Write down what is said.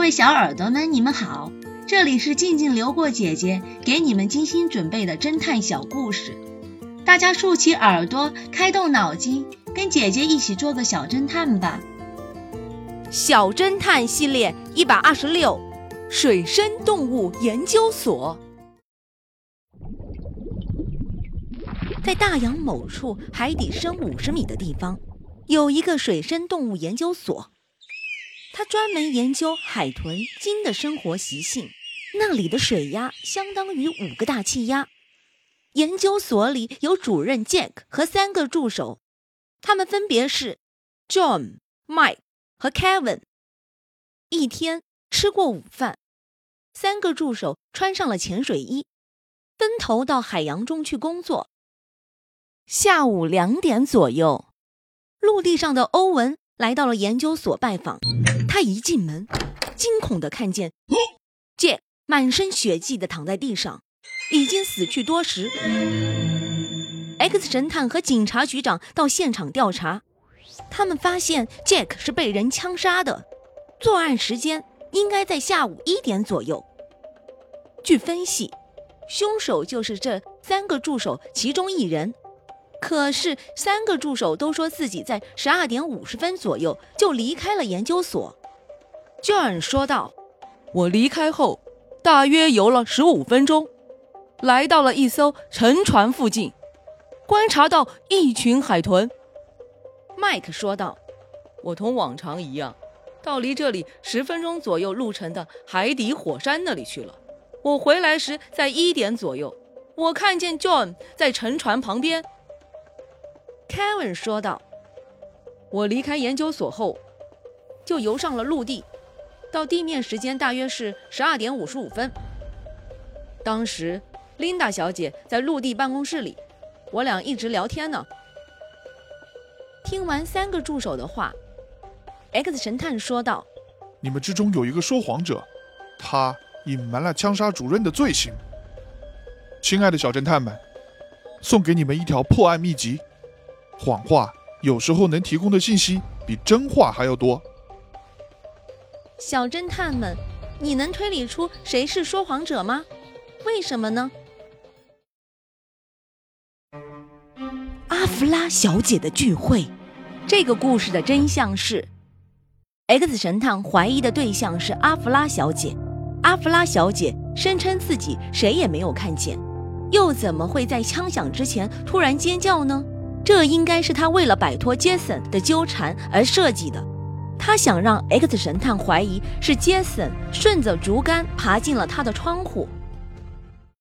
各位小耳朵们，你们好，这里是静静流过姐姐给你们精心准备的侦探小故事，大家竖起耳朵，开动脑筋，跟姐姐一起做个小侦探吧。小侦探系列一百二十六，水生动物研究所。在大洋某处海底深五十米的地方，有一个水生动物研究所。他专门研究海豚、鲸的生活习性。那里的水压相当于五个大气压。研究所里有主任 Jack 和三个助手，他们分别是 John、Mike 和 Kevin。一天吃过午饭，三个助手穿上了潜水衣，分头到海洋中去工作。下午两点左右，陆地上的欧文来到了研究所拜访。他一进门，惊恐地看见杰满身血迹地躺在地上，已经死去多时。X 神探和警察局长到现场调查，他们发现 Jack 是被人枪杀的，作案时间应该在下午一点左右。据分析，凶手就是这三个助手其中一人。可是，三个助手都说自己在十二点五十分左右就离开了研究所。John 说道：“我离开后，大约游了十五分钟，来到了一艘沉船附近，观察到一群海豚。”Mike 说道：“我同往常一样，到离这里十分钟左右路程的海底火山那里去了。我回来时在一点左右，我看见 John 在沉船旁边。” Kevin 说道：“我离开研究所后，就游上了陆地，到地面时间大约是十二点五十五分。当时，Linda 小姐在陆地办公室里，我俩一直聊天呢。”听完三个助手的话，X 神探说道：“你们之中有一个说谎者，他隐瞒了枪杀主任的罪行。亲爱的小侦探们，送给你们一条破案秘籍。”谎话有时候能提供的信息比真话还要多。小侦探们，你能推理出谁是说谎者吗？为什么呢？阿弗拉小姐的聚会，这个故事的真相是：X 神探怀疑的对象是阿弗拉小姐。阿弗拉小姐声称自己谁也没有看见，又怎么会在枪响之前突然尖叫呢？这应该是她为了摆脱杰森的纠缠而设计的。他想让 X 神探怀疑是杰森顺着竹竿爬进了他的窗户。